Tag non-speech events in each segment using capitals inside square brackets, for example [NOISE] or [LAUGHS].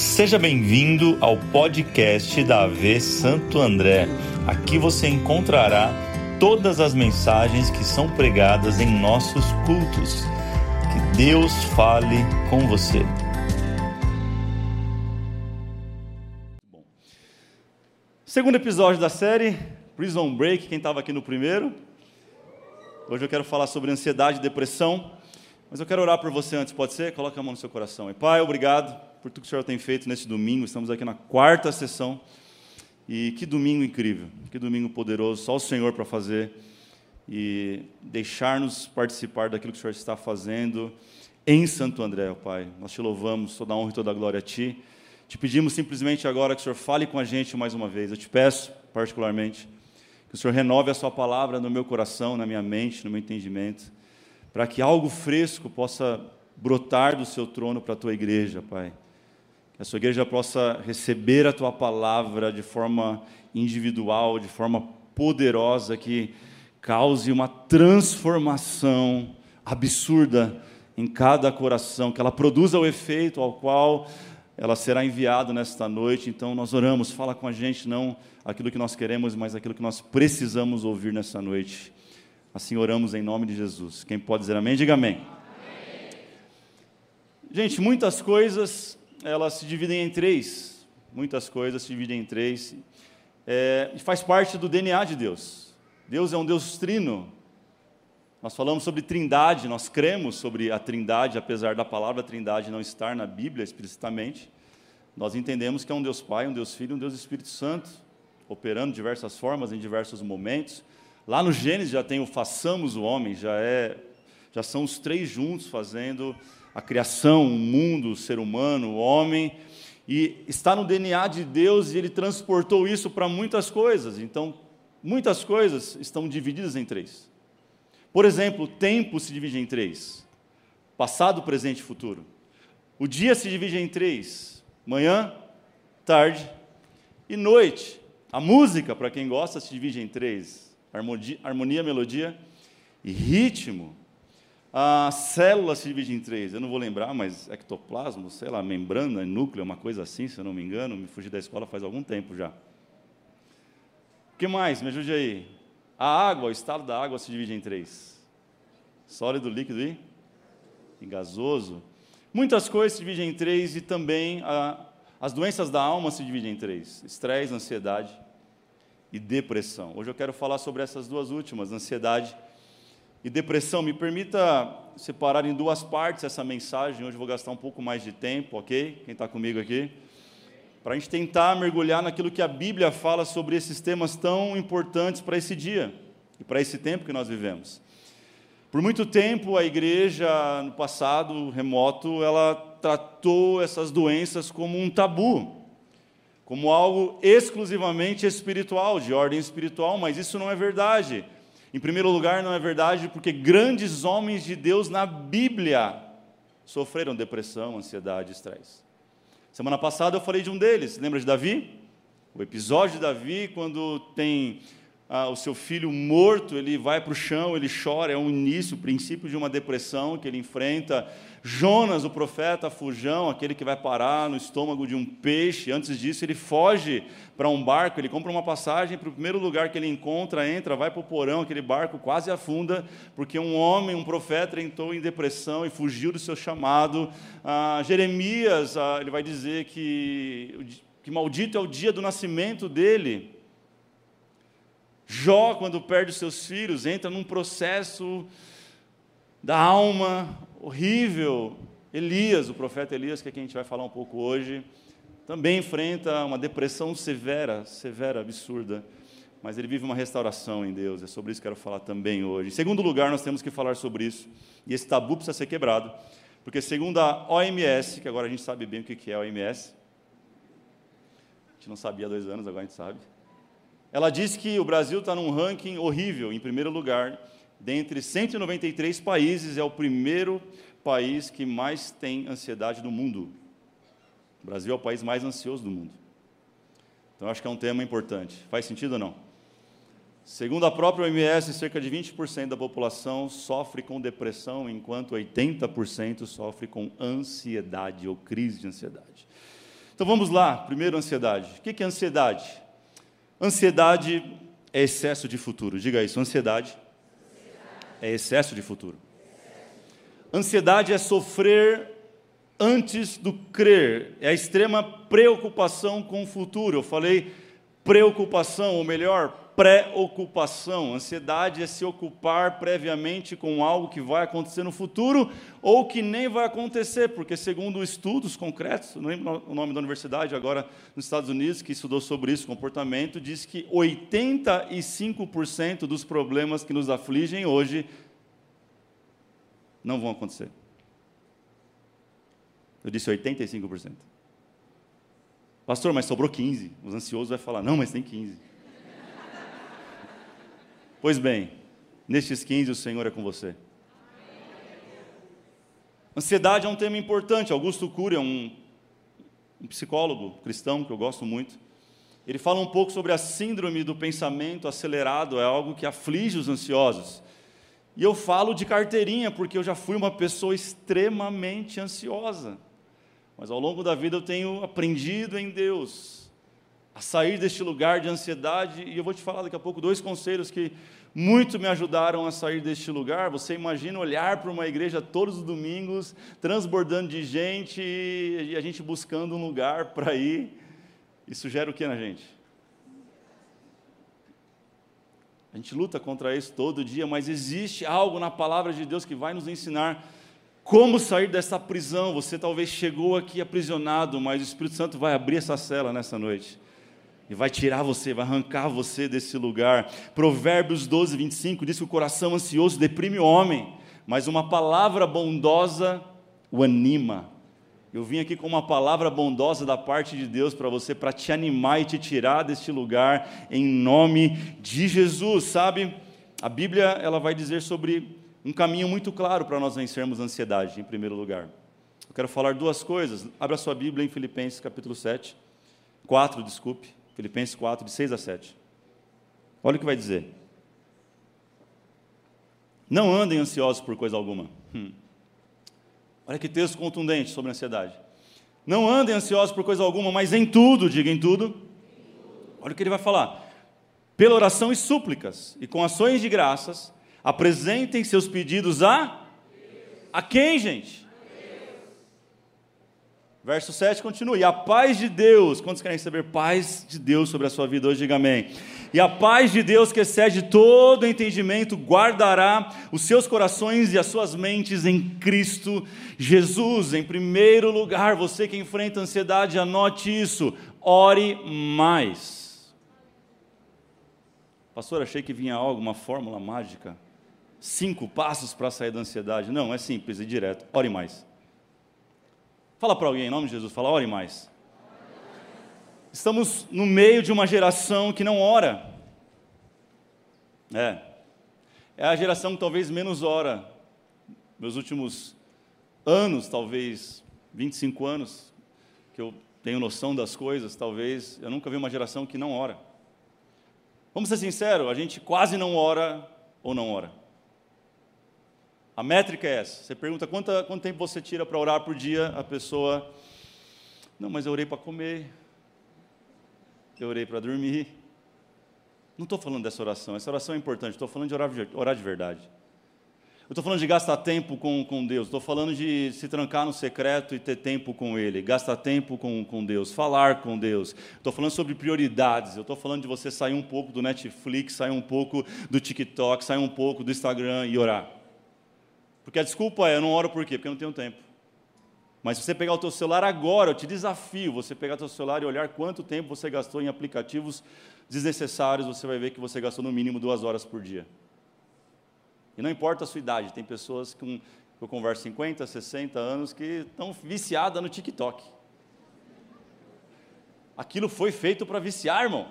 Seja bem-vindo ao podcast da AV Santo André. Aqui você encontrará todas as mensagens que são pregadas em nossos cultos. Que Deus fale com você. Segundo episódio da série Prison Break, quem estava aqui no primeiro? Hoje eu quero falar sobre ansiedade e depressão. Mas eu quero orar por você antes, pode ser? Coloque a mão no seu coração. E Pai, obrigado por tudo que o Senhor tem feito nesse domingo. Estamos aqui na quarta sessão. E que domingo incrível, que domingo poderoso. Só o Senhor para fazer e deixar-nos participar daquilo que o Senhor está fazendo em Santo André, ó Pai. Nós te louvamos, toda a honra e toda a glória a Ti. Te pedimos simplesmente agora que o Senhor fale com a gente mais uma vez. Eu te peço, particularmente, que o Senhor renove a Sua palavra no meu coração, na minha mente, no meu entendimento para que algo fresco possa brotar do seu trono para a tua igreja, Pai. Que a sua igreja possa receber a tua palavra de forma individual, de forma poderosa, que cause uma transformação absurda em cada coração, que ela produza o efeito ao qual ela será enviada nesta noite. Então nós oramos, fala com a gente, não aquilo que nós queremos, mas aquilo que nós precisamos ouvir nessa noite. Assim oramos em nome de Jesus. Quem pode dizer amém, diga amém. amém. Gente, muitas coisas elas se dividem em três. Muitas coisas se dividem em três. É, faz parte do DNA de Deus. Deus é um Deus trino. Nós falamos sobre trindade, nós cremos sobre a trindade, apesar da palavra trindade não estar na Bíblia explicitamente. Nós entendemos que é um Deus Pai, um Deus Filho, um Deus Espírito Santo, operando de diversas formas, em diversos momentos. Lá no Gênesis já tem o façamos o homem, já é já são os três juntos fazendo a criação, o mundo, o ser humano, o homem, e está no DNA de Deus e ele transportou isso para muitas coisas. Então, muitas coisas estão divididas em três. Por exemplo, o tempo se divide em três: passado, presente e futuro. O dia se divide em três: manhã, tarde e noite. A música, para quem gosta, se divide em três: harmonia, harmonia, melodia e ritmo. A célula se divide em três, eu não vou lembrar, mas ectoplasma, sei lá, membrana, núcleo, uma coisa assim, se eu não me engano, me fugi da escola faz algum tempo já. O que mais? Me ajude aí. A água, o estado da água se divide em três: sólido, líquido e, e gasoso. Muitas coisas se dividem em três e também a, as doenças da alma se dividem em três: estresse, ansiedade e depressão. Hoje eu quero falar sobre essas duas últimas, ansiedade e depressão. Me permita separar em duas partes essa mensagem. Hoje eu vou gastar um pouco mais de tempo, ok? Quem está comigo aqui? Para a gente tentar mergulhar naquilo que a Bíblia fala sobre esses temas tão importantes para esse dia e para esse tempo que nós vivemos. Por muito tempo, a igreja, no passado remoto, ela tratou essas doenças como um tabu como algo exclusivamente espiritual, de ordem espiritual, mas isso não é verdade. Em primeiro lugar, não é verdade porque grandes homens de Deus na Bíblia sofreram depressão, ansiedade, estresse. Semana passada eu falei de um deles, lembra de Davi? O episódio de Davi, quando tem ah, o seu filho morto, ele vai para o chão, ele chora, é o início, o princípio de uma depressão que ele enfrenta. Jonas, o profeta fujão, aquele que vai parar no estômago de um peixe, antes disso ele foge para um barco, ele compra uma passagem para o primeiro lugar que ele encontra, entra, vai para o porão, aquele barco quase afunda, porque um homem, um profeta, entrou em depressão e fugiu do seu chamado. Ah, Jeremias, ah, ele vai dizer que, que maldito é o dia do nascimento dele, Jó, quando perde seus filhos, entra num processo da alma horrível. Elias, o profeta Elias, que é quem a gente vai falar um pouco hoje, também enfrenta uma depressão severa, severa, absurda, mas ele vive uma restauração em Deus. É sobre isso que eu quero falar também hoje. Em segundo lugar, nós temos que falar sobre isso, e esse tabu precisa ser quebrado, porque segundo a OMS, que agora a gente sabe bem o que é a OMS, a gente não sabia há dois anos, agora a gente sabe. Ela diz que o Brasil está num ranking horrível, em primeiro lugar, dentre 193 países, é o primeiro país que mais tem ansiedade do mundo. O Brasil é o país mais ansioso do mundo. Então, acho que é um tema importante. Faz sentido ou não? Segundo a própria OMS, cerca de 20% da população sofre com depressão, enquanto 80% sofre com ansiedade ou crise de ansiedade. Então vamos lá, primeiro ansiedade. O que é ansiedade? Ansiedade é excesso de futuro. Diga isso, ansiedade é excesso de futuro. Ansiedade é sofrer antes do crer, é a extrema preocupação com o futuro. Eu falei preocupação, ou melhor, preocupação. Ansiedade é se ocupar previamente com algo que vai acontecer no futuro ou que nem vai acontecer, porque, segundo estudos concretos, não lembro o nome da universidade agora nos Estados Unidos, que estudou sobre isso, comportamento, diz que 85% dos problemas que nos afligem hoje não vão acontecer. Eu disse 85%. Pastor, mas sobrou 15. Os ansiosos vai falar: "Não, mas tem 15". Pois bem, nestes 15 o Senhor é com você. Ansiedade é um tema importante. Augusto Cury é um, um psicólogo cristão que eu gosto muito. Ele fala um pouco sobre a síndrome do pensamento acelerado, é algo que aflige os ansiosos. E eu falo de carteirinha, porque eu já fui uma pessoa extremamente ansiosa. Mas ao longo da vida eu tenho aprendido em Deus a sair deste lugar de ansiedade. E eu vou te falar daqui a pouco dois conselhos que muito me ajudaram a sair deste lugar. Você imagina olhar para uma igreja todos os domingos, transbordando de gente e a gente buscando um lugar para ir. Isso gera o que na gente? A gente luta contra isso todo dia, mas existe algo na palavra de Deus que vai nos ensinar como sair dessa prisão. Você talvez chegou aqui aprisionado, mas o Espírito Santo vai abrir essa cela nessa noite e vai tirar você, vai arrancar você desse lugar. Provérbios 12, 25 diz que o coração ansioso deprime o homem, mas uma palavra bondosa o anima. Eu vim aqui com uma palavra bondosa da parte de Deus para você, para te animar e te tirar deste lugar, em nome de Jesus, sabe? A Bíblia ela vai dizer sobre um caminho muito claro para nós vencermos a ansiedade, em primeiro lugar. Eu quero falar duas coisas. Abra sua Bíblia em Filipenses capítulo 7, 4, desculpe. Filipenses 4, de 6 a 7. Olha o que vai dizer. Não andem ansiosos por coisa alguma. Hum. Olha que texto contundente sobre ansiedade. Não andem ansiosos por coisa alguma, mas em tudo, diga em tudo. Olha o que ele vai falar. Pela oração e súplicas, e com ações de graças, apresentem seus pedidos a. A quem, gente? Verso 7 continua. E a paz de Deus, quantos querem receber paz de Deus sobre a sua vida hoje? Diga amém. E a paz de Deus, que excede todo entendimento, guardará os seus corações e as suas mentes em Cristo Jesus. Em primeiro lugar, você que enfrenta ansiedade, anote isso. Ore mais. Pastor, achei que vinha algo, uma fórmula mágica. Cinco passos para sair da ansiedade. Não, é simples e direto. Ore mais. Fala para alguém em nome de Jesus, fala, ore mais. Estamos no meio de uma geração que não ora. É. É a geração que talvez menos ora. Meus últimos anos, talvez 25 anos, que eu tenho noção das coisas, talvez, eu nunca vi uma geração que não ora. Vamos ser sinceros, a gente quase não ora ou não ora. A métrica é essa. Você pergunta quanto, quanto tempo você tira para orar por dia, a pessoa. Não, mas eu orei para comer. Eu orei para dormir. Não estou falando dessa oração, essa oração é importante, estou falando de orar, orar de verdade. Eu estou falando de gastar tempo com, com Deus, estou falando de se trancar no secreto e ter tempo com Ele, gastar tempo com, com Deus, falar com Deus. Estou falando sobre prioridades, eu estou falando de você sair um pouco do Netflix, sair um pouco do TikTok, sair um pouco do Instagram e orar. Porque a desculpa é, eu não oro por quê? Porque eu não tenho tempo. Mas se você pegar o teu celular agora, eu te desafio, você pegar o teu celular e olhar quanto tempo você gastou em aplicativos desnecessários, você vai ver que você gastou no mínimo duas horas por dia. E não importa a sua idade, tem pessoas com, que eu converso 50, 60 anos que estão viciadas no TikTok. Aquilo foi feito para viciar, irmão.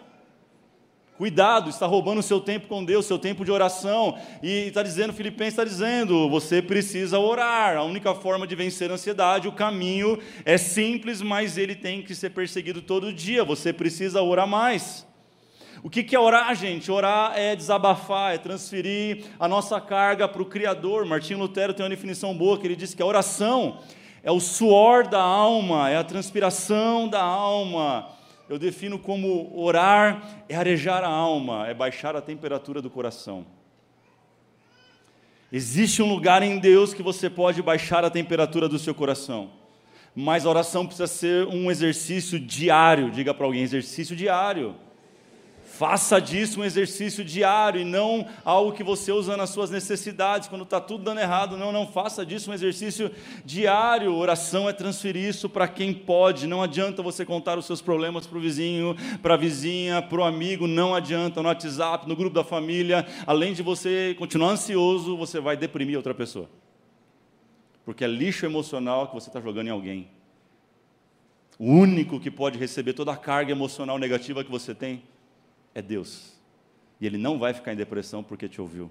Cuidado, está roubando o seu tempo com Deus, seu tempo de oração. E está dizendo, Filipenses está dizendo, você precisa orar. A única forma de vencer a ansiedade, o caminho é simples, mas ele tem que ser perseguido todo dia. Você precisa orar mais. O que é orar, gente? Orar é desabafar, é transferir a nossa carga para o Criador. Martinho Lutero tem uma definição boa que ele diz que a oração é o suor da alma, é a transpiração da alma. Eu defino como orar é arejar a alma, é baixar a temperatura do coração. Existe um lugar em Deus que você pode baixar a temperatura do seu coração. Mas a oração precisa ser um exercício diário. Diga para alguém: exercício diário. Faça disso um exercício diário e não algo que você usa nas suas necessidades, quando está tudo dando errado. Não, não, faça disso um exercício diário. Oração é transferir isso para quem pode. Não adianta você contar os seus problemas para o vizinho, para a vizinha, para o amigo. Não adianta no WhatsApp, no grupo da família. Além de você continuar ansioso, você vai deprimir outra pessoa. Porque é lixo emocional que você está jogando em alguém. O único que pode receber toda a carga emocional negativa que você tem é Deus. E Ele não vai ficar em depressão porque te ouviu.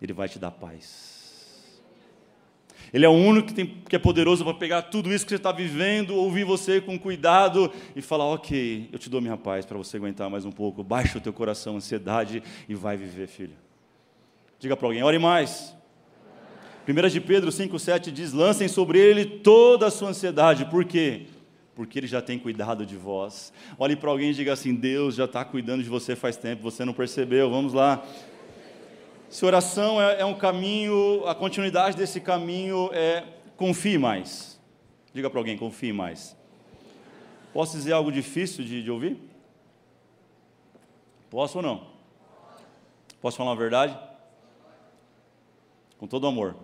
Ele vai te dar paz. Ele é o único que, tem, que é poderoso para pegar tudo isso que você está vivendo, ouvir você com cuidado e falar: Ok, eu te dou minha paz para você aguentar mais um pouco. Baixa o teu coração, ansiedade e vai viver, filho. Diga para alguém: ore mais. 1 de Pedro 5,7 diz: Lancem sobre ele toda a sua ansiedade. Por quê? Porque Ele já tem cuidado de vós. Olhe para alguém e diga assim: Deus já está cuidando de você faz tempo, você não percebeu. Vamos lá. Se oração é, é um caminho, a continuidade desse caminho é confie mais. Diga para alguém: confie mais. Posso dizer algo difícil de, de ouvir? Posso ou não? Posso falar uma verdade? Com todo amor.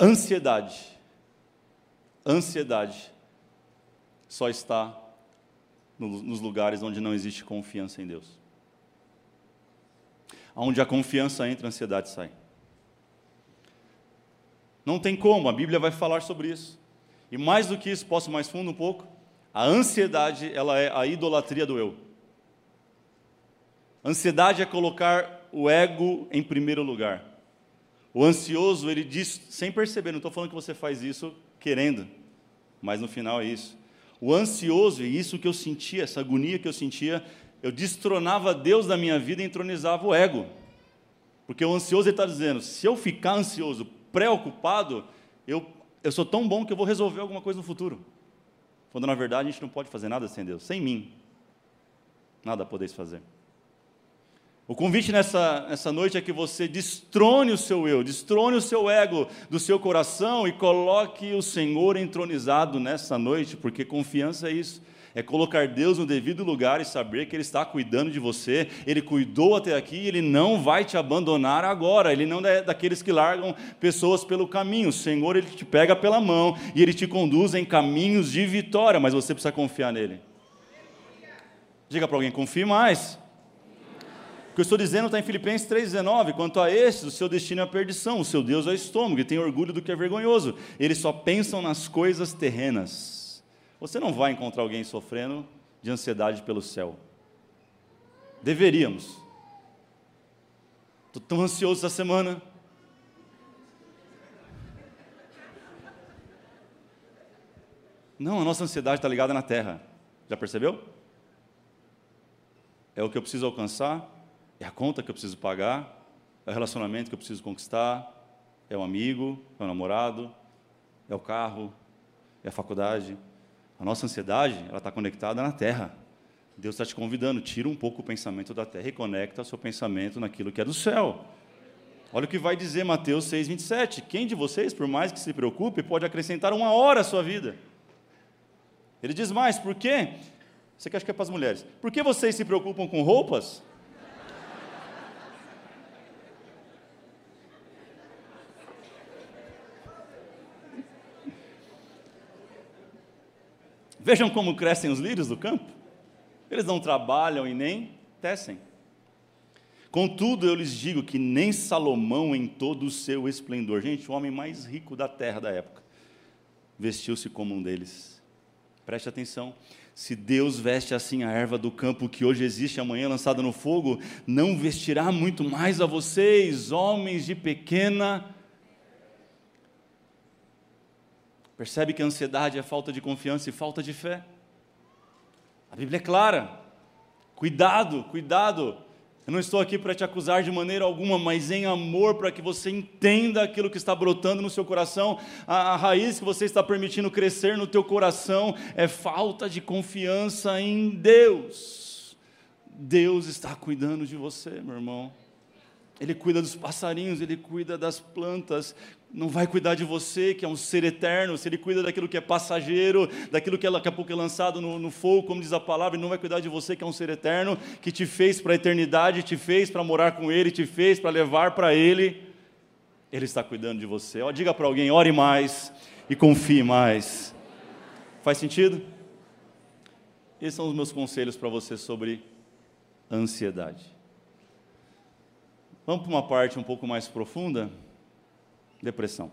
Ansiedade. Ansiedade só está nos lugares onde não existe confiança em Deus. Onde a confiança entra, a ansiedade sai. Não tem como, a Bíblia vai falar sobre isso. E mais do que isso, posso mais fundo um pouco? A ansiedade, ela é a idolatria do eu. Ansiedade é colocar o ego em primeiro lugar. O ansioso, ele diz, sem perceber, não estou falando que você faz isso querendo, mas no final é isso. O ansioso, e isso que eu sentia, essa agonia que eu sentia, eu destronava Deus da minha vida e entronizava o ego. Porque o ansioso está dizendo: se eu ficar ansioso, preocupado, eu, eu sou tão bom que eu vou resolver alguma coisa no futuro. Quando na verdade a gente não pode fazer nada sem Deus, sem mim. Nada podeis fazer. O convite nessa, nessa noite é que você destrone o seu eu, destrone o seu ego do seu coração e coloque o Senhor entronizado nessa noite, porque confiança é isso. É colocar Deus no devido lugar e saber que Ele está cuidando de você, Ele cuidou até aqui e Ele não vai te abandonar agora. Ele não é daqueles que largam pessoas pelo caminho. O Senhor, Ele te pega pela mão e Ele te conduz em caminhos de vitória, mas você precisa confiar nele. Diga para alguém: confie mais que eu estou dizendo está em Filipenses 3,19. Quanto a estes, o seu destino é a perdição, o seu Deus é o estômago, e tem orgulho do que é vergonhoso. Eles só pensam nas coisas terrenas. Você não vai encontrar alguém sofrendo de ansiedade pelo céu. Deveríamos. Estou tão ansioso essa semana. Não, a nossa ansiedade está ligada na terra. Já percebeu? É o que eu preciso alcançar, é a conta que eu preciso pagar, é o relacionamento que eu preciso conquistar, é o amigo, é o namorado, é o carro, é a faculdade. A nossa ansiedade, ela está conectada na terra. Deus está te convidando, tira um pouco o pensamento da terra e conecta o seu pensamento naquilo que é do céu. Olha o que vai dizer Mateus 6,27. Quem de vocês, por mais que se preocupe, pode acrescentar uma hora à sua vida? Ele diz mais, por quê? Você que acha que é para as mulheres. Por que vocês se preocupam com roupas? Vejam como crescem os lírios do campo. Eles não trabalham e nem tecem. Contudo, eu lhes digo que nem Salomão, em todo o seu esplendor, gente, o homem mais rico da terra da época, vestiu-se como um deles. Preste atenção. Se Deus veste assim a erva do campo que hoje existe, amanhã lançada no fogo, não vestirá muito mais a vocês, homens de pequena Percebe que a ansiedade é falta de confiança e falta de fé. A Bíblia é clara. Cuidado, cuidado. Eu não estou aqui para te acusar de maneira alguma, mas em amor, para que você entenda aquilo que está brotando no seu coração. A, a, raiz que você está permitindo crescer no teu coração é falta de confiança em Deus. Deus está cuidando de você, meu irmão. Ele cuida dos passarinhos, ele cuida das plantas, não vai cuidar de você, que é um ser eterno, se ele cuida daquilo que é passageiro, daquilo que daqui a pouco é lançado no, no fogo, como diz a palavra, ele não vai cuidar de você, que é um ser eterno, que te fez para a eternidade, te fez para morar com ele, te fez para levar para ele. Ele está cuidando de você. Ó, diga para alguém, ore mais e confie mais. Faz sentido? Esses são os meus conselhos para você sobre ansiedade. Vamos para uma parte um pouco mais profunda? Depressão.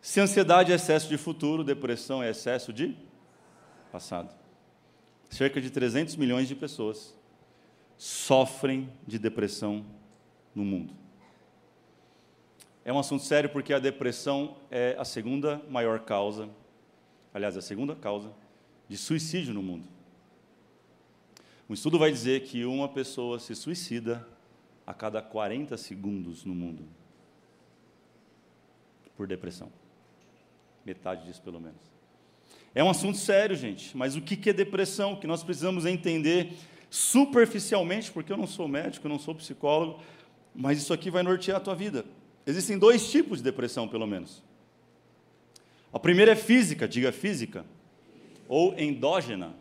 Se ansiedade é excesso de futuro, depressão é excesso de passado. Cerca de 300 milhões de pessoas sofrem de depressão no mundo. É um assunto sério porque a depressão é a segunda maior causa, aliás, a segunda causa de suicídio no mundo. Um estudo vai dizer que uma pessoa se suicida a cada 40 segundos no mundo por depressão. Metade disso, pelo menos. É um assunto sério, gente, mas o que é depressão? Que nós precisamos entender superficialmente, porque eu não sou médico, eu não sou psicólogo, mas isso aqui vai nortear a tua vida. Existem dois tipos de depressão, pelo menos. A primeira é física, diga física, ou endógena.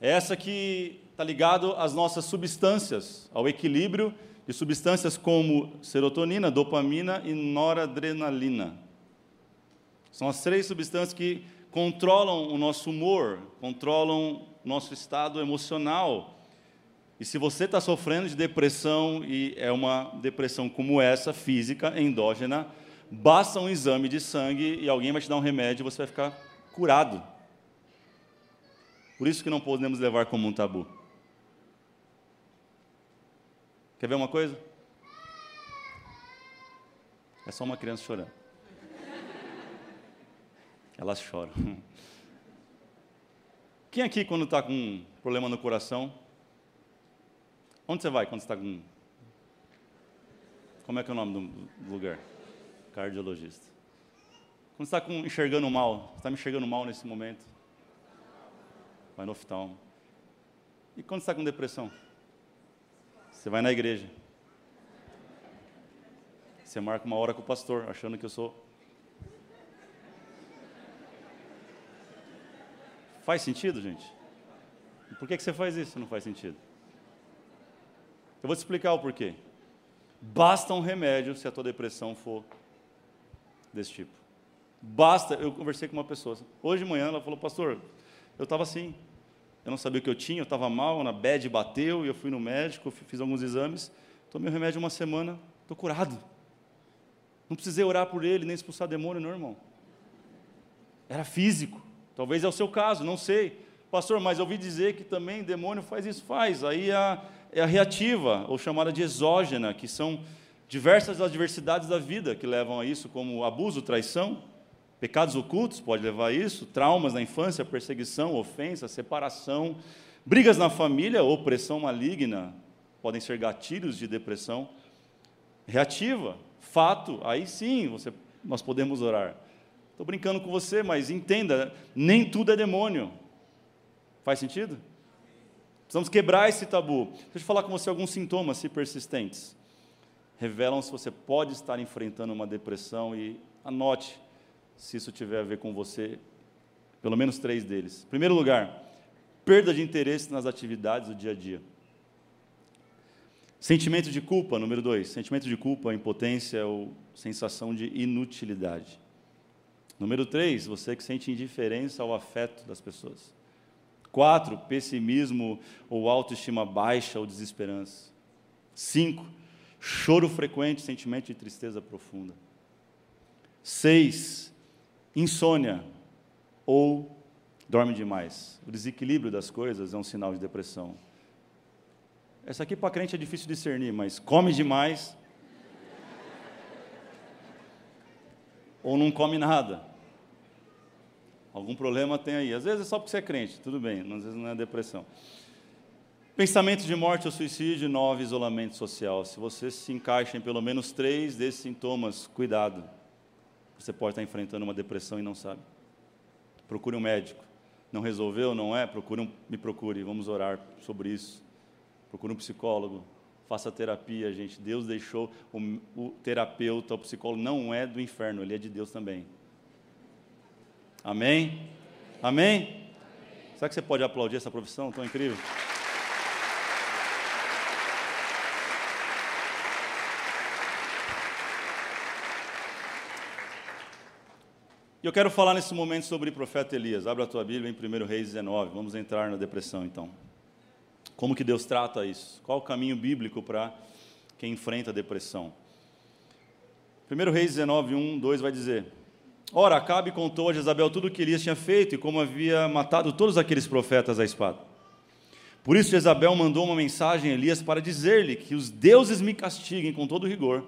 É essa que está ligado às nossas substâncias, ao equilíbrio de substâncias como serotonina, dopamina e noradrenalina. São as três substâncias que controlam o nosso humor, controlam o nosso estado emocional. E se você está sofrendo de depressão, e é uma depressão como essa, física, endógena, basta um exame de sangue e alguém vai te dar um remédio e você vai ficar curado. Por isso que não podemos levar como um tabu. Quer ver uma coisa? É só uma criança chorando. Elas choram. Quem aqui, quando está com um problema no coração, onde você vai quando está com. Como é que é o nome do lugar? Cardiologista. Quando está enxergando mal, está me enxergando mal nesse momento? Vai no oftalmo. E quando está com depressão? Você vai na igreja. Você marca uma hora com o pastor, achando que eu sou. Faz sentido, gente? por que, você faz isso? Não faz sentido. Eu vou te explicar o porquê. Basta um remédio se a tua depressão for desse tipo. Basta, eu conversei com uma pessoa. Hoje de manhã ela falou, pastor, eu estava assim, eu não sabia o que eu tinha, eu estava mal, na bed bateu, e eu fui no médico, fiz alguns exames, tomei o remédio uma semana, estou curado. Não precisei orar por ele, nem expulsar demônio, não, irmão. Era físico. Talvez é o seu caso, não sei. Pastor, mas eu ouvi dizer que também demônio faz isso, faz. Aí é a, é a reativa, ou chamada de exógena, que são diversas adversidades da vida que levam a isso, como abuso, traição, Pecados ocultos pode levar a isso, traumas na infância, perseguição, ofensa, separação, brigas na família, opressão maligna, podem ser gatilhos de depressão reativa. Fato, aí sim você, nós podemos orar. Estou brincando com você, mas entenda, nem tudo é demônio. Faz sentido? Precisamos quebrar esse tabu. Deixa eu falar com você alguns sintomas, se persistentes. Revelam se você pode estar enfrentando uma depressão e anote se isso tiver a ver com você, pelo menos três deles. Primeiro lugar, perda de interesse nas atividades do dia a dia. Sentimento de culpa, número dois. Sentimento de culpa, impotência ou sensação de inutilidade. Número três, você que sente indiferença ao afeto das pessoas. Quatro, pessimismo ou autoestima baixa ou desesperança. Cinco, choro frequente, sentimento de tristeza profunda. Seis, insônia ou dorme demais. O desequilíbrio das coisas é um sinal de depressão. Essa aqui para crente é difícil discernir, mas come demais [LAUGHS] ou não come nada. Algum problema tem aí. Às vezes é só porque você é crente, tudo bem, às vezes não é depressão. Pensamento de morte ou suicídio, nove, isolamento social. Se você se encaixa em pelo menos três desses sintomas, cuidado. Você pode estar enfrentando uma depressão e não sabe. Procure um médico. Não resolveu, não é? Procure um, me procure, vamos orar sobre isso. Procure um psicólogo. Faça terapia, gente. Deus deixou o, o terapeuta, o psicólogo, não é do inferno, ele é de Deus também. Amém? Amém? Amém? Será que você pode aplaudir essa profissão tão incrível? E eu quero falar nesse momento sobre o profeta Elias. Abra a tua Bíblia em 1 Reis 19. Vamos entrar na depressão então. Como que Deus trata isso? Qual o caminho bíblico para quem enfrenta a depressão? 1 Reis 19, 1, 2 vai dizer: Ora, Acabe contou a Jezabel tudo o que Elias tinha feito e como havia matado todos aqueles profetas à espada. Por isso Jezabel mandou uma mensagem a Elias para dizer-lhe que os deuses me castiguem com todo rigor,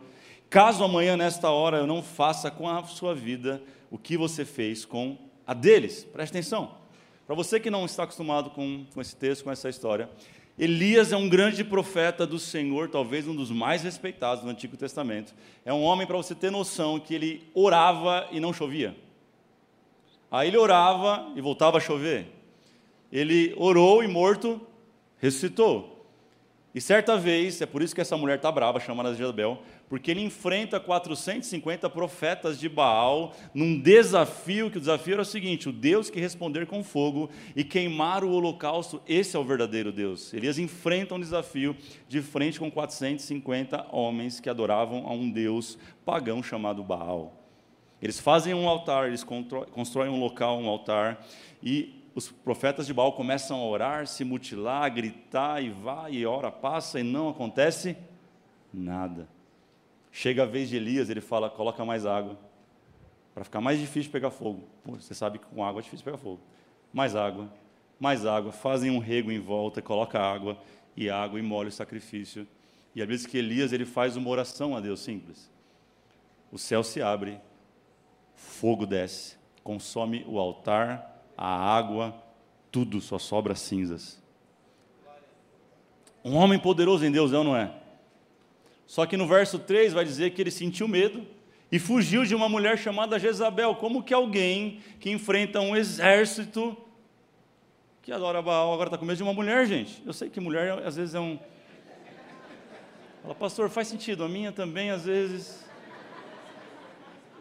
caso amanhã, nesta hora, eu não faça com a sua vida o que você fez com a deles. Preste atenção. Para você que não está acostumado com, com esse texto, com essa história, Elias é um grande profeta do Senhor, talvez um dos mais respeitados do Antigo Testamento. É um homem, para você ter noção, que ele orava e não chovia. Aí ele orava e voltava a chover. Ele orou e morto, ressuscitou. E certa vez, é por isso que essa mulher está brava, chamada Jezabel, porque ele enfrenta 450 profetas de Baal num desafio, que o desafio era o seguinte: o Deus que responder com fogo e queimar o holocausto, esse é o verdadeiro Deus. Elias enfrenta um desafio de frente com 450 homens que adoravam a um Deus pagão chamado Baal. Eles fazem um altar, eles constroem um local, um altar, e os profetas de Baal começam a orar, se mutilar, gritar, e vai, e ora, passa, e não acontece nada. Chega a vez de Elias, ele fala: coloca mais água, para ficar mais difícil pegar fogo. Pô, você sabe que com água é difícil pegar fogo. Mais água, mais água. Fazem um rego em volta, coloca água e água e molha o sacrifício. E às vezes que Elias ele faz uma oração a Deus simples. O céu se abre, fogo desce, consome o altar, a água, tudo, só sobra cinzas. Um homem poderoso em Deus, é não é? Só que no verso 3 vai dizer que ele sentiu medo e fugiu de uma mulher chamada Jezabel. Como que alguém que enfrenta um exército que adora Baal agora está com medo de uma mulher, gente? Eu sei que mulher às vezes é um. Fala, pastor, faz sentido. A minha também, às vezes.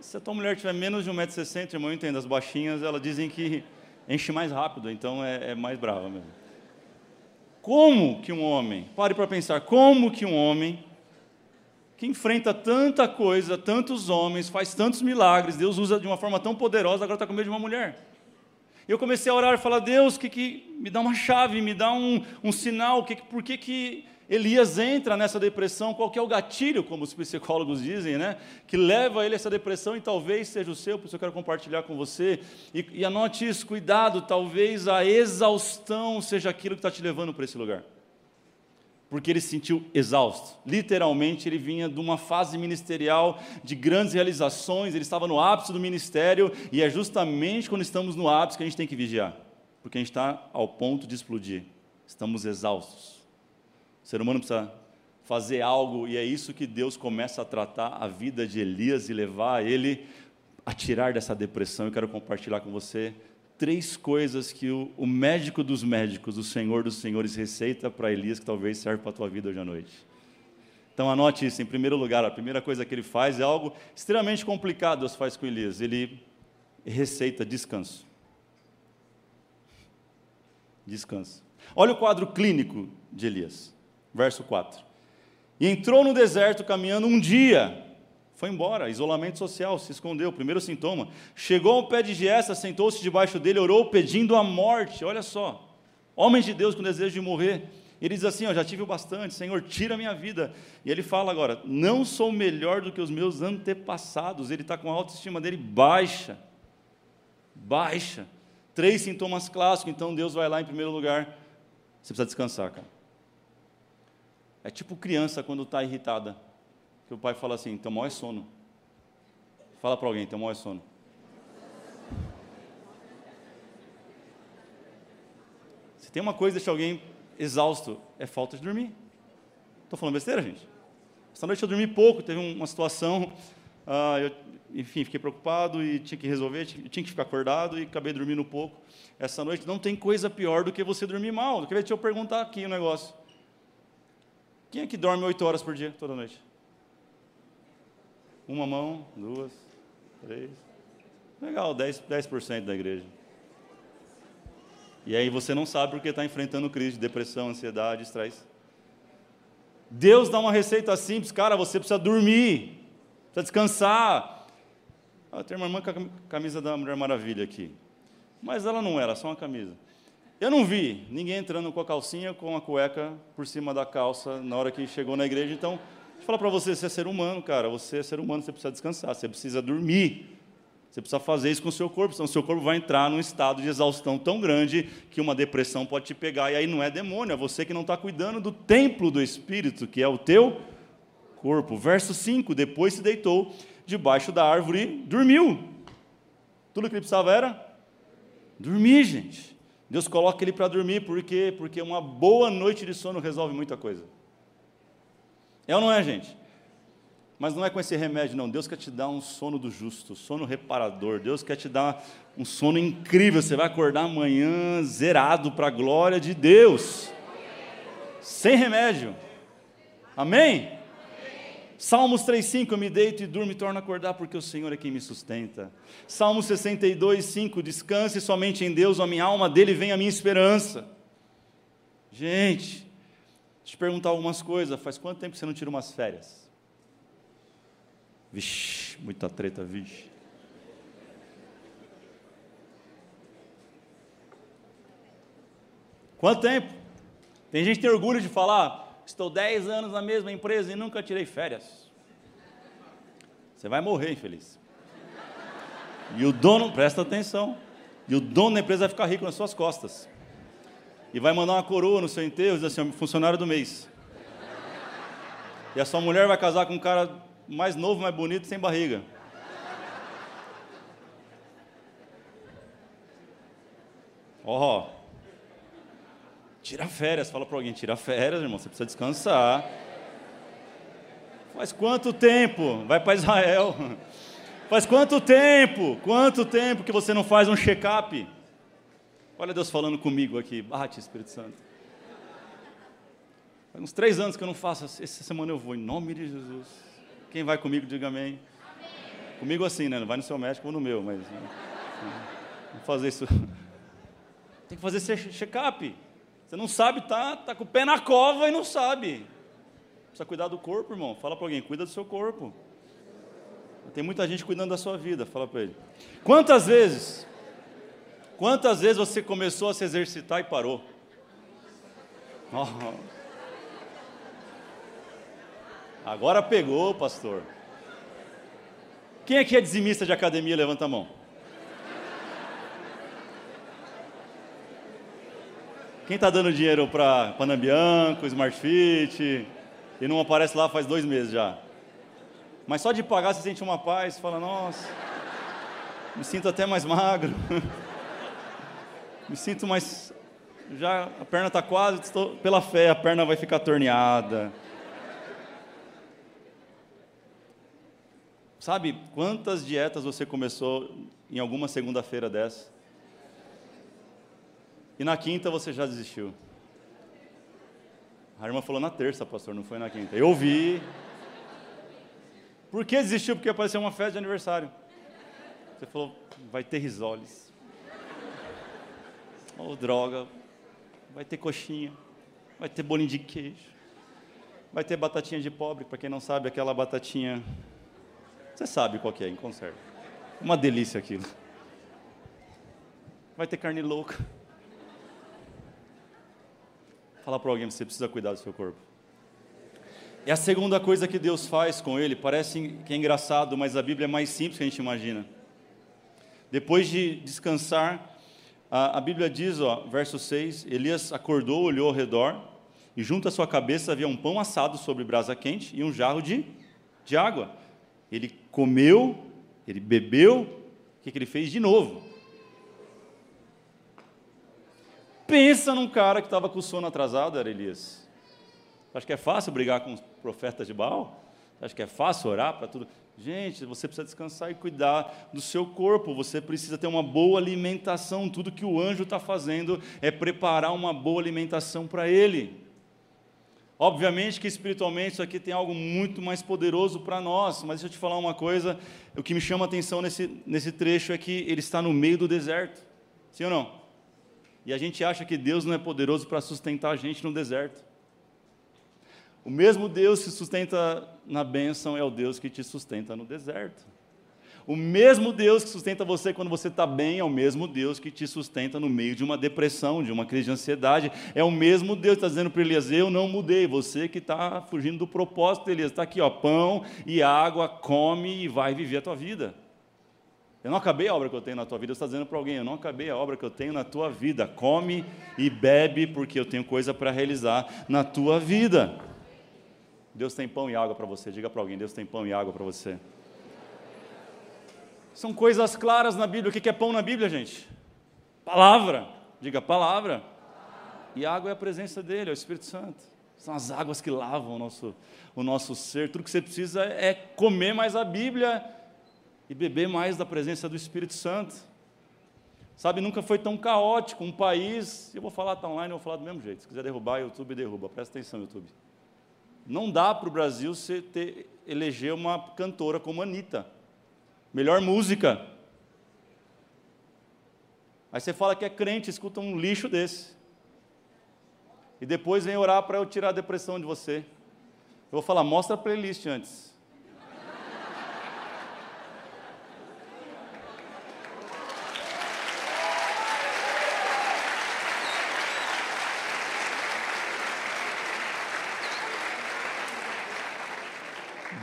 Se a tua mulher tiver menos de 1,60m, irmão, eu entendo, as baixinhas, elas dizem que enche mais rápido, então é, é mais brava mesmo. Como que um homem, pare para pensar, como que um homem que enfrenta tanta coisa, tantos homens, faz tantos milagres, Deus usa de uma forma tão poderosa, agora está com medo de uma mulher. Eu comecei a orar e falar, Deus, que, que me dá uma chave, me dá um, um sinal, que, por que, que Elias entra nessa depressão, qual que é o gatilho, como os psicólogos dizem, né? Que leva ele a essa depressão e talvez seja o seu, por isso eu quero compartilhar com você. E, e anote isso, cuidado, talvez a exaustão seja aquilo que está te levando para esse lugar porque ele se sentiu exausto. Literalmente, ele vinha de uma fase ministerial de grandes realizações, ele estava no ápice do ministério, e é justamente quando estamos no ápice que a gente tem que vigiar, porque a gente está ao ponto de explodir. Estamos exaustos. O ser humano precisa fazer algo, e é isso que Deus começa a tratar a vida de Elias e levar ele a tirar dessa depressão. Eu quero compartilhar com você três coisas que o, o, médico dos médicos, o Senhor dos Senhores, receita para Elias que talvez serve para a tua vida hoje à noite. Então anote isso, em primeiro lugar, a primeira coisa que ele faz é algo extremamente complicado, Deus faz com Elias, ele receita descanso. Descanso. Olha o quadro clínico de Elias, verso 4. E entrou no deserto caminhando um dia, foi embora, isolamento social, se escondeu, primeiro sintoma. Chegou ao pé de Giessa, sentou-se debaixo dele, orou pedindo a morte. Olha só, homens de Deus com desejo de morrer. Ele diz assim: ó, já tive o bastante, Senhor, tira a minha vida. E ele fala agora: não sou melhor do que os meus antepassados. Ele está com a autoestima dele baixa. Baixa. Três sintomas clássicos, então Deus vai lá em primeiro lugar. Você precisa descansar, cara. É tipo criança quando está irritada que o pai fala assim: teu mal é sono. Fala para alguém: teu mal é sono. Se tem uma coisa que deixa alguém exausto é falta de dormir. Estou falando besteira, gente? Essa noite eu dormi pouco, teve uma situação, ah, eu, enfim, fiquei preocupado e tinha que resolver, tinha, tinha que ficar acordado e acabei dormindo pouco. Essa noite não tem coisa pior do que você dormir mal. Eu te perguntar aqui um negócio. Quem é que dorme oito horas por dia, toda noite? Uma mão, duas, três. Legal, 10%, 10 da igreja. E aí você não sabe porque está enfrentando crise, depressão, ansiedade, estresse. Deus dá uma receita simples, cara, você precisa dormir, precisa descansar. Ah, tem uma irmã com a camisa da Mulher Maravilha aqui. Mas ela não era, só uma camisa. Eu não vi ninguém entrando com a calcinha, com a cueca por cima da calça na hora que chegou na igreja. Então, eu falar para você, você é ser humano, cara. Você é ser humano, você precisa descansar, você precisa dormir. Você precisa fazer isso com o seu corpo, senão o seu corpo vai entrar num estado de exaustão tão grande que uma depressão pode te pegar. E aí não é demônio, é você que não está cuidando do templo do Espírito, que é o teu corpo. Verso 5: Depois se deitou debaixo da árvore e dormiu. Tudo que ele precisava era dormir, gente. Deus coloca ele para dormir, por quê? Porque uma boa noite de sono resolve muita coisa. É ou não é, gente? Mas não é com esse remédio, não. Deus quer te dar um sono do justo, sono reparador. Deus quer te dar um sono incrível. Você vai acordar amanhã zerado para a glória de Deus. Sem remédio. Amém? Salmos 3,5: Eu me deito e durmo e torno a acordar, porque o Senhor é quem me sustenta. Salmos 62,5: Descanse somente em Deus, a minha alma, dele vem a minha esperança. Gente, te perguntar algumas coisas. Faz quanto tempo você não tira umas férias? Vixe, muita treta, vixe. Quanto tempo? Tem gente que tem orgulho de falar, estou 10 anos na mesma empresa e nunca tirei férias. Você vai morrer, infeliz. E o dono, presta atenção, e o dono da empresa vai ficar rico nas suas costas. E vai mandar uma coroa no seu enterro, dizer assim, funcionário do mês. E a sua mulher vai casar com um cara mais novo, mais bonito, sem barriga. Ó, oh, tira férias, fala para alguém, tira férias, irmão, você precisa descansar. Faz quanto tempo? Vai para Israel. [LAUGHS] Faz quanto tempo? Quanto tempo que você não faz um check-up? Olha Deus falando comigo aqui. Bate, Espírito Santo. Faz uns três anos que eu não faço. Essa semana eu vou, em nome de Jesus. Quem vai comigo, diga amém. amém. Comigo assim, né? Não vai no seu médico ou no meu, mas. Né? Vamos fazer isso. Tem que fazer check-up. Você não sabe, tá, tá com o pé na cova e não sabe. Precisa cuidar do corpo, irmão. Fala para alguém, cuida do seu corpo. Tem muita gente cuidando da sua vida, fala para ele. Quantas vezes, quantas vezes você começou a se exercitar e parou? Oh. Agora pegou, pastor. Quem aqui é dizimista de academia? Levanta a mão. Quem está dando dinheiro para Panambianco, Smart Fit, e não aparece lá faz dois meses já? Mas só de pagar você sente uma paz, fala, nossa, me sinto até mais magro, [LAUGHS] me sinto mais. Já a perna está quase, estou, pela fé, a perna vai ficar torneada. Sabe quantas dietas você começou em alguma segunda-feira dessa? E na quinta você já desistiu. A irmã falou na terça, pastor, não foi na quinta. Eu vi. Por que desistiu? Porque apareceu uma festa de aniversário. Você falou, vai ter risoles. Oh, droga. Vai ter coxinha. Vai ter bolinho de queijo. Vai ter batatinha de pobre, para quem não sabe, aquela batatinha você sabe qual que é, em conserva. Uma delícia aquilo. Vai ter carne louca. Fala para alguém, você precisa cuidar do seu corpo. E a segunda coisa que Deus faz com ele, parece que é engraçado, mas a Bíblia é mais simples que a gente imagina. Depois de descansar, a, a Bíblia diz, ó, verso 6, Elias acordou, olhou ao redor, e junto à sua cabeça havia um pão assado sobre brasa quente e um jarro de, de água. Ele comeu, ele bebeu, o que, que ele fez de novo? Pensa num cara que estava com o sono atrasado, era Elias. Acho que é fácil brigar com os profetas de Baal? Acho que é fácil orar para tudo? Gente, você precisa descansar e cuidar do seu corpo, você precisa ter uma boa alimentação. Tudo que o anjo está fazendo é preparar uma boa alimentação para ele. Obviamente que espiritualmente isso aqui tem algo muito mais poderoso para nós, mas deixa eu te falar uma coisa: o que me chama a atenção nesse, nesse trecho é que ele está no meio do deserto. Sim ou não? E a gente acha que Deus não é poderoso para sustentar a gente no deserto. O mesmo Deus que sustenta na bênção é o Deus que te sustenta no deserto. O mesmo Deus que sustenta você quando você está bem é o mesmo Deus que te sustenta no meio de uma depressão, de uma crise de ansiedade. É o mesmo Deus que está dizendo para Elias: Eu não mudei, você que está fugindo do propósito, Elias. Está aqui, ó, pão e água, come e vai viver a tua vida. Eu não acabei a obra que eu tenho na tua vida. Você está dizendo para alguém: Eu não acabei a obra que eu tenho na tua vida. Come e bebe, porque eu tenho coisa para realizar na tua vida. Deus tem pão e água para você. Diga para alguém: Deus tem pão e água para você. São coisas claras na Bíblia. O que é pão na Bíblia, gente? Palavra. Diga palavra. E água é a presença dele, é o Espírito Santo. São as águas que lavam o nosso, o nosso ser. Tudo que você precisa é comer mais a Bíblia e beber mais da presença do Espírito Santo. Sabe, nunca foi tão caótico um país. Eu vou falar, tá online, eu vou falar do mesmo jeito. Se quiser derrubar, YouTube derruba. Presta atenção, YouTube. Não dá para o Brasil você ter, eleger uma cantora como Anitta. Melhor música. Aí você fala que é crente, escuta um lixo desse. E depois vem orar para eu tirar a depressão de você. Eu vou falar, mostra a playlist antes.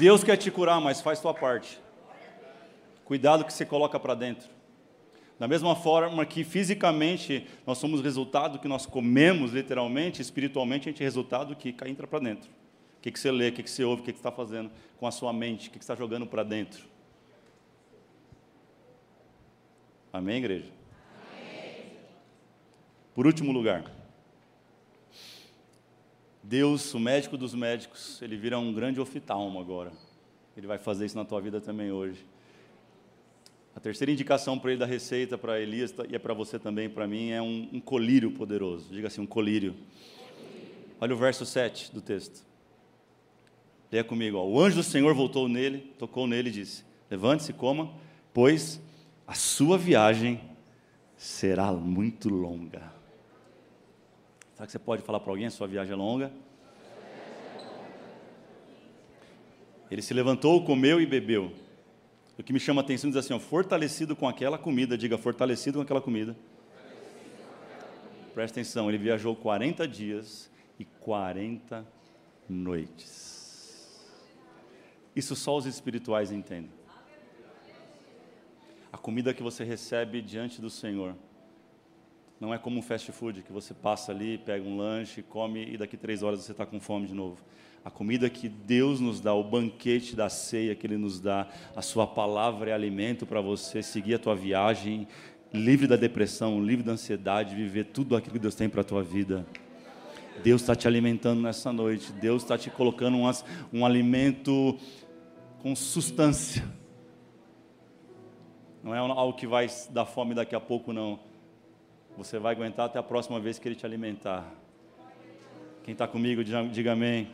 Deus quer te curar, mas faz tua parte. Cuidado que você coloca para dentro. Da mesma forma que fisicamente nós somos resultado do que nós comemos, literalmente, espiritualmente a gente é resultado do que entra para dentro. O que, que você lê, o que, que você ouve, o que, que você está fazendo com a sua mente, o que, que você está jogando para dentro. Amém, igreja? Amém. Por último lugar, Deus, o médico dos médicos, ele vira um grande oftalmo agora. Ele vai fazer isso na tua vida também hoje. A terceira indicação para ele da receita para Elias e é para você também, para mim, é um, um, colírio poderoso. Diga assim, um colírio. Olha o verso 7 do texto. Leia comigo. Ó. O anjo do Senhor voltou nele, tocou nele e disse: Levante-se, coma, pois a sua viagem será muito longa. Será que você pode falar para alguém? A sua viagem é longa? Ele se levantou, comeu e bebeu. O que me chama a atenção diz assim: ó, fortalecido com aquela comida, diga fortalecido com aquela comida. Presta atenção, ele viajou 40 dias e 40 noites. Isso só os espirituais entendem. A comida que você recebe diante do Senhor não é como um fast food que você passa ali, pega um lanche, come e daqui três horas você está com fome de novo. A comida que Deus nos dá, o banquete da ceia que Ele nos dá, a Sua palavra é alimento para você seguir a tua viagem, livre da depressão, livre da ansiedade, viver tudo aquilo que Deus tem para a tua vida. Deus está te alimentando nessa noite, Deus está te colocando um, um alimento com substância. Não é algo que vai dar fome daqui a pouco, não você vai aguentar até a próxima vez que ele te alimentar. Quem está comigo, diga amém.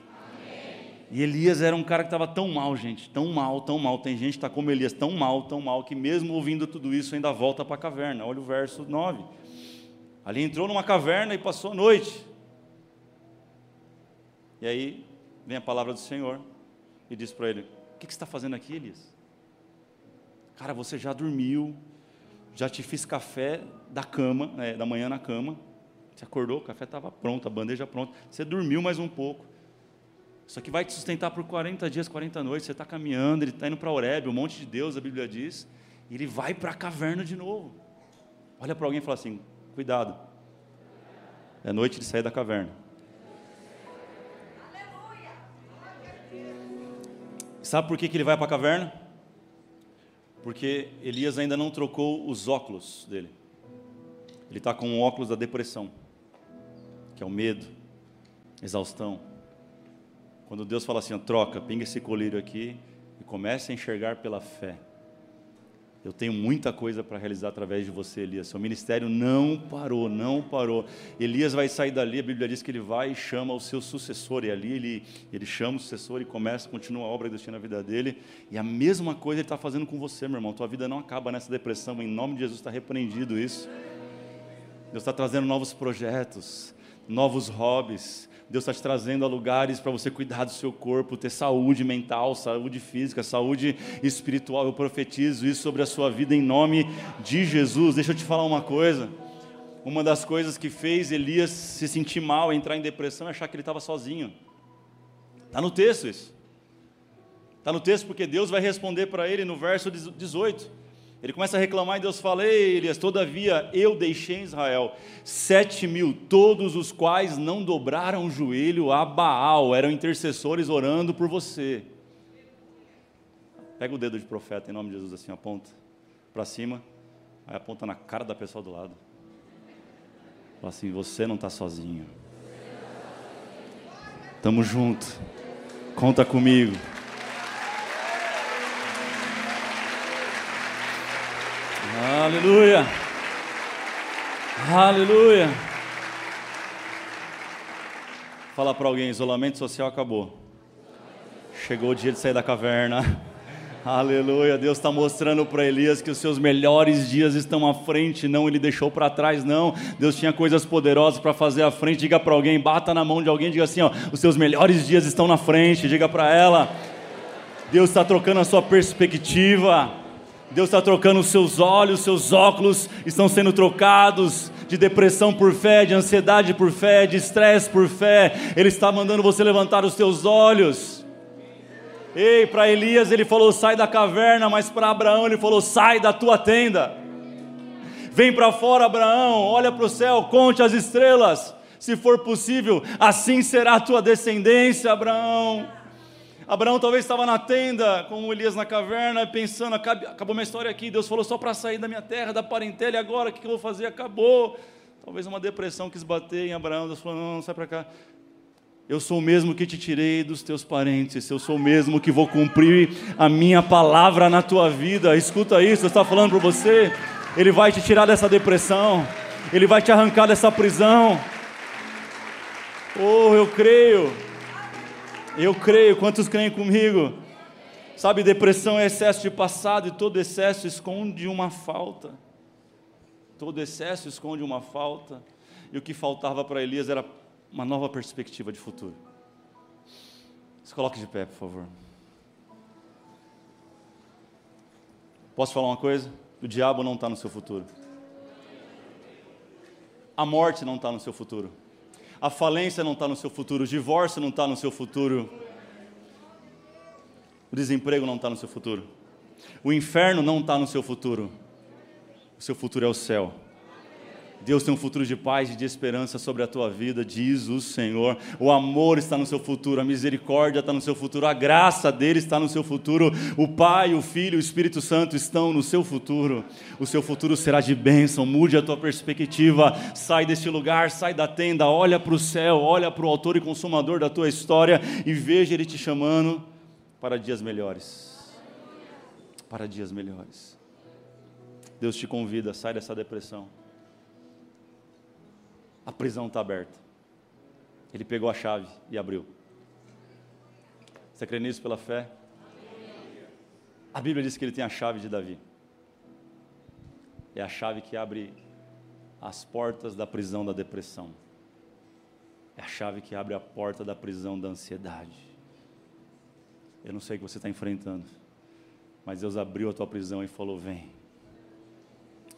E Elias era um cara que estava tão mal, gente, tão mal, tão mal. Tem gente que está como Elias, tão mal, tão mal, que mesmo ouvindo tudo isso ainda volta para a caverna. Olha o verso 9. Ali entrou numa caverna e passou a noite. E aí vem a palavra do Senhor e diz para ele: O que, que você está fazendo aqui, Elias? Cara, você já dormiu, já te fiz café da cama, é, da manhã na cama. Você acordou, o café estava pronto, a bandeja pronta. Você dormiu mais um pouco. Isso aqui vai te sustentar por 40 dias, 40 noites. Você está caminhando, ele está indo para Oreb, um monte de Deus, a Bíblia diz. E ele vai para a caverna de novo. Olha para alguém e fala assim: cuidado. É noite de sair da caverna. Sabe por que, que ele vai para a caverna? porque Elias ainda não trocou os óculos dele. Ele está com o óculos da depressão. que é o medo, exaustão. Quando Deus fala assim, troca, pinga esse colírio aqui e comece a enxergar pela fé. Eu tenho muita coisa para realizar através de você, Elias. Seu ministério não parou, não parou. Elias vai sair dali, a Bíblia diz que ele vai e chama o seu sucessor, e ali ele, ele chama o sucessor e começa, continua a obra que Deus tinha na vida dele. E a mesma coisa ele está fazendo com você, meu irmão. Tua vida não acaba nessa depressão, em nome de Jesus está repreendido isso. Deus está trazendo novos projetos, novos hobbies, Deus está te trazendo a lugares para você cuidar do seu corpo, ter saúde mental, saúde física, saúde espiritual. Eu profetizo isso sobre a sua vida em nome de Jesus. Deixa eu te falar uma coisa. Uma das coisas que fez Elias se sentir mal, entrar em depressão, é achar que ele estava sozinho. Está no texto isso. Está no texto porque Deus vai responder para ele no verso 18. Ele começa a reclamar e Deus fala: Ei, Elias, todavia eu deixei em Israel sete mil, todos os quais não dobraram o joelho a Baal, eram intercessores orando por você. Pega o dedo de profeta em nome de Jesus, assim, aponta para cima, aí aponta na cara da pessoa do lado. Fala assim: Você não está sozinho. Tamo junto. Conta comigo. Aleluia. Aleluia. Fala para alguém, isolamento social acabou. Chegou o dia de sair da caverna. Aleluia. Deus está mostrando para Elias que os seus melhores dias estão à frente. Não, ele deixou para trás, não. Deus tinha coisas poderosas para fazer à frente. Diga para alguém, bata na mão de alguém, diga assim: ó, os seus melhores dias estão na frente. Diga para ela. Deus está trocando a sua perspectiva. Deus está trocando os seus olhos, seus óculos estão sendo trocados de depressão por fé, de ansiedade por fé, de estresse por fé. Ele está mandando você levantar os seus olhos. Ei, para Elias ele falou: sai da caverna, mas para Abraão ele falou: sai da tua tenda. Vem para fora, Abraão, olha para o céu, conte as estrelas. Se for possível, assim será a tua descendência, Abraão. Abraão talvez estava na tenda, com Elias na caverna, pensando: acabou minha história aqui. Deus falou só para sair da minha terra, da parentela, e agora o que eu vou fazer? Acabou. Talvez uma depressão quis bater em Abraão. Deus falou: não, não sai para cá. Eu sou o mesmo que te tirei dos teus parentes, eu sou o mesmo que vou cumprir a minha palavra na tua vida. Escuta isso, eu estou falando para você. Ele vai te tirar dessa depressão, ele vai te arrancar dessa prisão. Oh, eu creio. Eu creio, quantos creem comigo? Sabe, depressão é excesso de passado e todo excesso esconde uma falta. Todo excesso esconde uma falta. E o que faltava para Elias era uma nova perspectiva de futuro. Se coloque de pé, por favor. Posso falar uma coisa? O diabo não está no seu futuro. A morte não está no seu futuro. A falência não está no seu futuro, o divórcio não está no seu futuro, o desemprego não está no seu futuro, o inferno não está no seu futuro, o seu futuro é o céu. Deus tem um futuro de paz e de esperança sobre a tua vida, diz o Senhor. O amor está no seu futuro, a misericórdia está no seu futuro, a graça dele está no seu futuro. O Pai, o Filho, o Espírito Santo estão no seu futuro. O seu futuro será de bênção. Mude a tua perspectiva, sai deste lugar, sai da tenda, olha para o céu, olha para o Autor e Consumador da tua história e veja Ele te chamando para dias melhores. Para dias melhores. Deus te convida, sai dessa depressão a prisão está aberta. Ele pegou a chave e abriu. Você crê nisso pela fé? A Bíblia diz que ele tem a chave de Davi. É a chave que abre as portas da prisão da depressão. É a chave que abre a porta da prisão da ansiedade. Eu não sei o que você está enfrentando, mas Deus abriu a tua prisão e falou: Vem.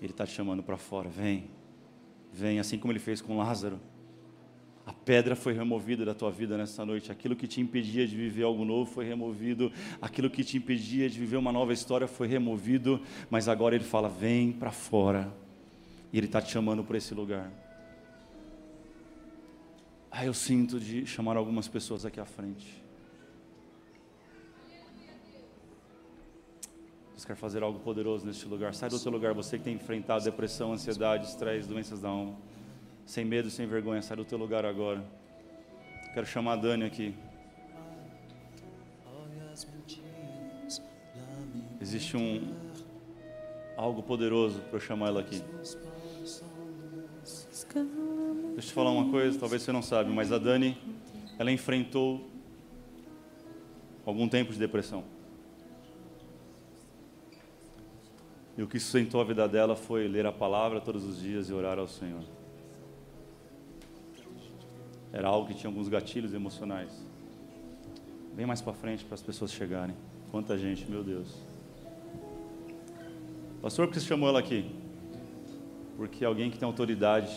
Ele está te chamando para fora, vem. Vem, assim como ele fez com Lázaro. A pedra foi removida da tua vida nessa noite. Aquilo que te impedia de viver algo novo foi removido. Aquilo que te impedia de viver uma nova história foi removido. Mas agora ele fala: vem para fora. E ele está te chamando para esse lugar. Ah, eu sinto de chamar algumas pessoas aqui à frente. Deus quer fazer algo poderoso neste lugar. Sai do teu lugar, você que tem enfrentado depressão, ansiedade, estresse, doenças da alma. sem medo, sem vergonha, sai do teu lugar agora. Quero chamar a Dani aqui. Existe um algo poderoso para eu chamar ela aqui. Deixa eu te falar uma coisa, talvez você não sabe, mas a Dani, ela enfrentou algum tempo de depressão. E o que sustentou a vida dela foi ler a palavra todos os dias e orar ao Senhor. Era algo que tinha alguns gatilhos emocionais. Bem mais para frente para as pessoas chegarem. Quanta gente, meu Deus. Pastor, por que você chamou ela aqui? Porque alguém que tem autoridade,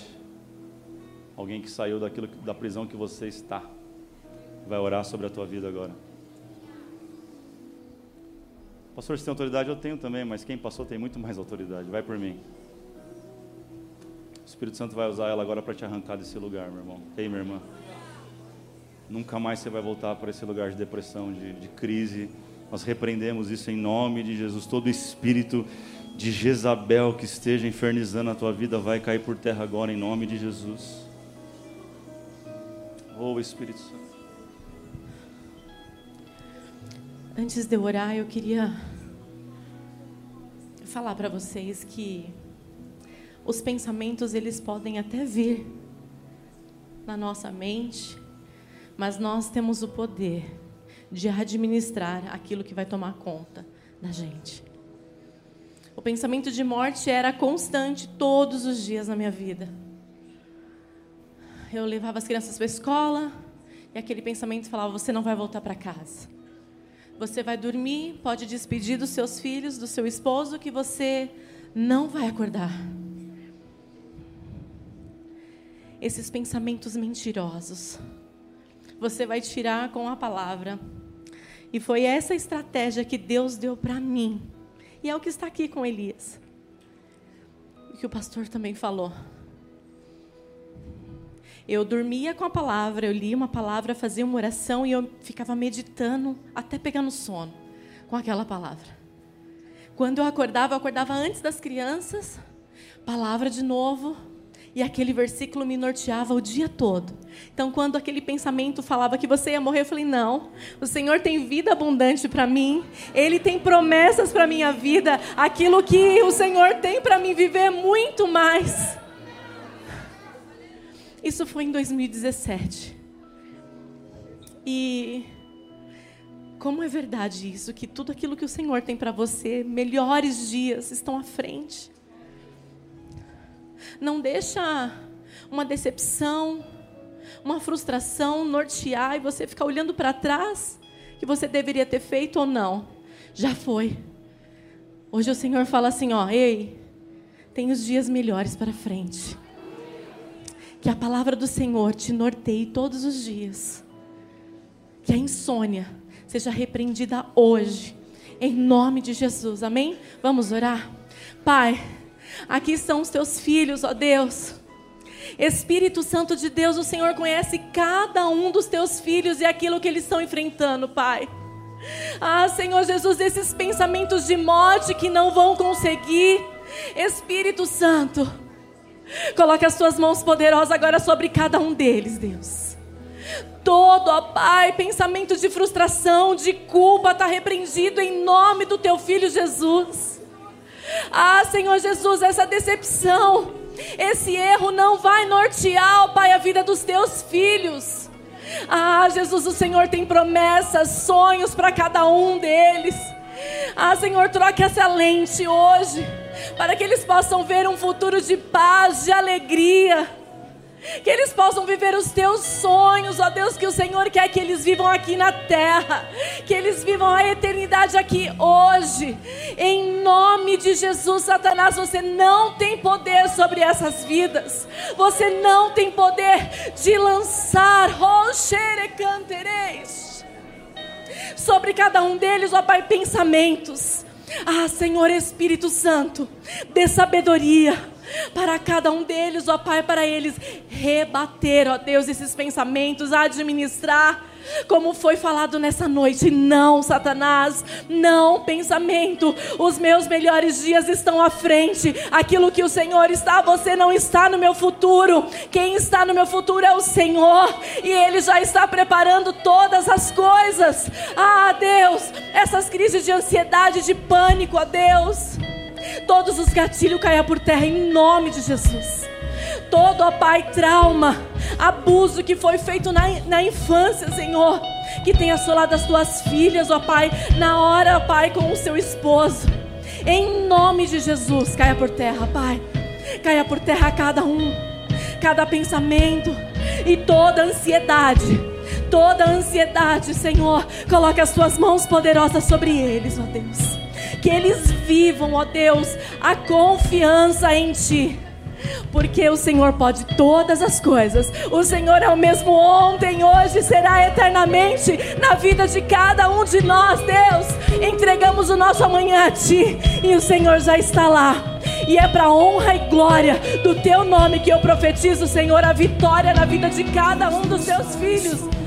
alguém que saiu daquilo, da prisão que você está, vai orar sobre a tua vida agora. Pastor, você tem autoridade? Eu tenho também, mas quem passou tem muito mais autoridade. Vai por mim. O Espírito Santo vai usar ela agora para te arrancar desse lugar, meu irmão. Ei, minha irmã. Nunca mais você vai voltar para esse lugar de depressão, de, de crise. Nós repreendemos isso em nome de Jesus. Todo espírito de Jezabel que esteja infernizando a tua vida vai cair por terra agora em nome de Jesus. Oh, Espírito Santo. Antes de eu orar, eu queria falar para vocês que os pensamentos eles podem até vir na nossa mente, mas nós temos o poder de administrar aquilo que vai tomar conta da gente. O pensamento de morte era constante todos os dias na minha vida. Eu levava as crianças para a escola e aquele pensamento falava: você não vai voltar para casa. Você vai dormir, pode despedir dos seus filhos, do seu esposo, que você não vai acordar. Esses pensamentos mentirosos, você vai tirar com a palavra. E foi essa estratégia que Deus deu para mim. E é o que está aqui com Elias. E que o pastor também falou. Eu dormia com a palavra, eu lia uma palavra, fazia uma oração e eu ficava meditando até pegar no sono com aquela palavra. Quando eu acordava, eu acordava antes das crianças, palavra de novo, e aquele versículo me norteava o dia todo. Então, quando aquele pensamento falava que você ia morrer, eu falei: não, o Senhor tem vida abundante para mim, Ele tem promessas para minha vida, aquilo que o Senhor tem para mim viver é muito mais. Isso foi em 2017. E como é verdade isso, que tudo aquilo que o Senhor tem para você, melhores dias estão à frente. Não deixa uma decepção, uma frustração nortear e você ficar olhando para trás que você deveria ter feito ou não. Já foi. Hoje o Senhor fala assim, ó, ei, tem os dias melhores para frente. Que a palavra do Senhor te norteie todos os dias. Que a insônia seja repreendida hoje. Em nome de Jesus. Amém? Vamos orar? Pai, aqui estão os teus filhos, ó Deus. Espírito Santo de Deus, o Senhor conhece cada um dos teus filhos e aquilo que eles estão enfrentando, Pai. Ah, Senhor Jesus, esses pensamentos de morte que não vão conseguir. Espírito Santo, Coloque as suas mãos poderosas agora sobre cada um deles, Deus. Todo, ó Pai, pensamento de frustração, de culpa, está repreendido em nome do Teu Filho Jesus. Ah, Senhor Jesus, essa decepção, esse erro não vai nortear, ó Pai, a vida dos Teus filhos. Ah, Jesus, o Senhor tem promessas, sonhos para cada um deles. Ah, Senhor, troque essa lente hoje para que eles possam ver um futuro de paz, de alegria. Que eles possam viver os teus sonhos, ó Deus, que o Senhor quer que eles vivam aqui na terra, que eles vivam a eternidade aqui hoje. Em nome de Jesus, Satanás, você não tem poder sobre essas vidas, você não tem poder de lançar, sobre cada um deles, ó Pai, pensamentos ah, Senhor Espírito Santo, dê sabedoria para cada um deles, ó Pai, para eles rebater, ó Deus, esses pensamentos, administrar como foi falado nessa noite. Não, Satanás, não, pensamento. Os meus melhores dias estão à frente. Aquilo que o Senhor está, você não está no meu futuro. Quem está no meu futuro é o Senhor, e Ele já está preparando todas as coisas. Ah, Deus, essas crises de ansiedade, de pânico, ó Deus. Todos os gatilhos caia por terra em nome de Jesus todo, ó Pai, trauma, abuso que foi feito na, na infância, Senhor, que tem assolado as tuas filhas, ó Pai, na hora, ó Pai, com o seu esposo. Em nome de Jesus, caia por terra, Pai. Caia por terra cada um, cada pensamento e toda ansiedade. Toda ansiedade, Senhor, coloque as tuas mãos poderosas sobre eles, ó Deus. Que eles vivam, ó Deus, a confiança em Ti porque o Senhor pode todas as coisas. O Senhor é o mesmo ontem, hoje, será eternamente na vida de cada um de nós, Deus. Entregamos o nosso amanhã a Ti e o Senhor já está lá. E é para honra e glória do Teu nome que eu profetizo, Senhor, a vitória na vida de cada um dos Teus filhos.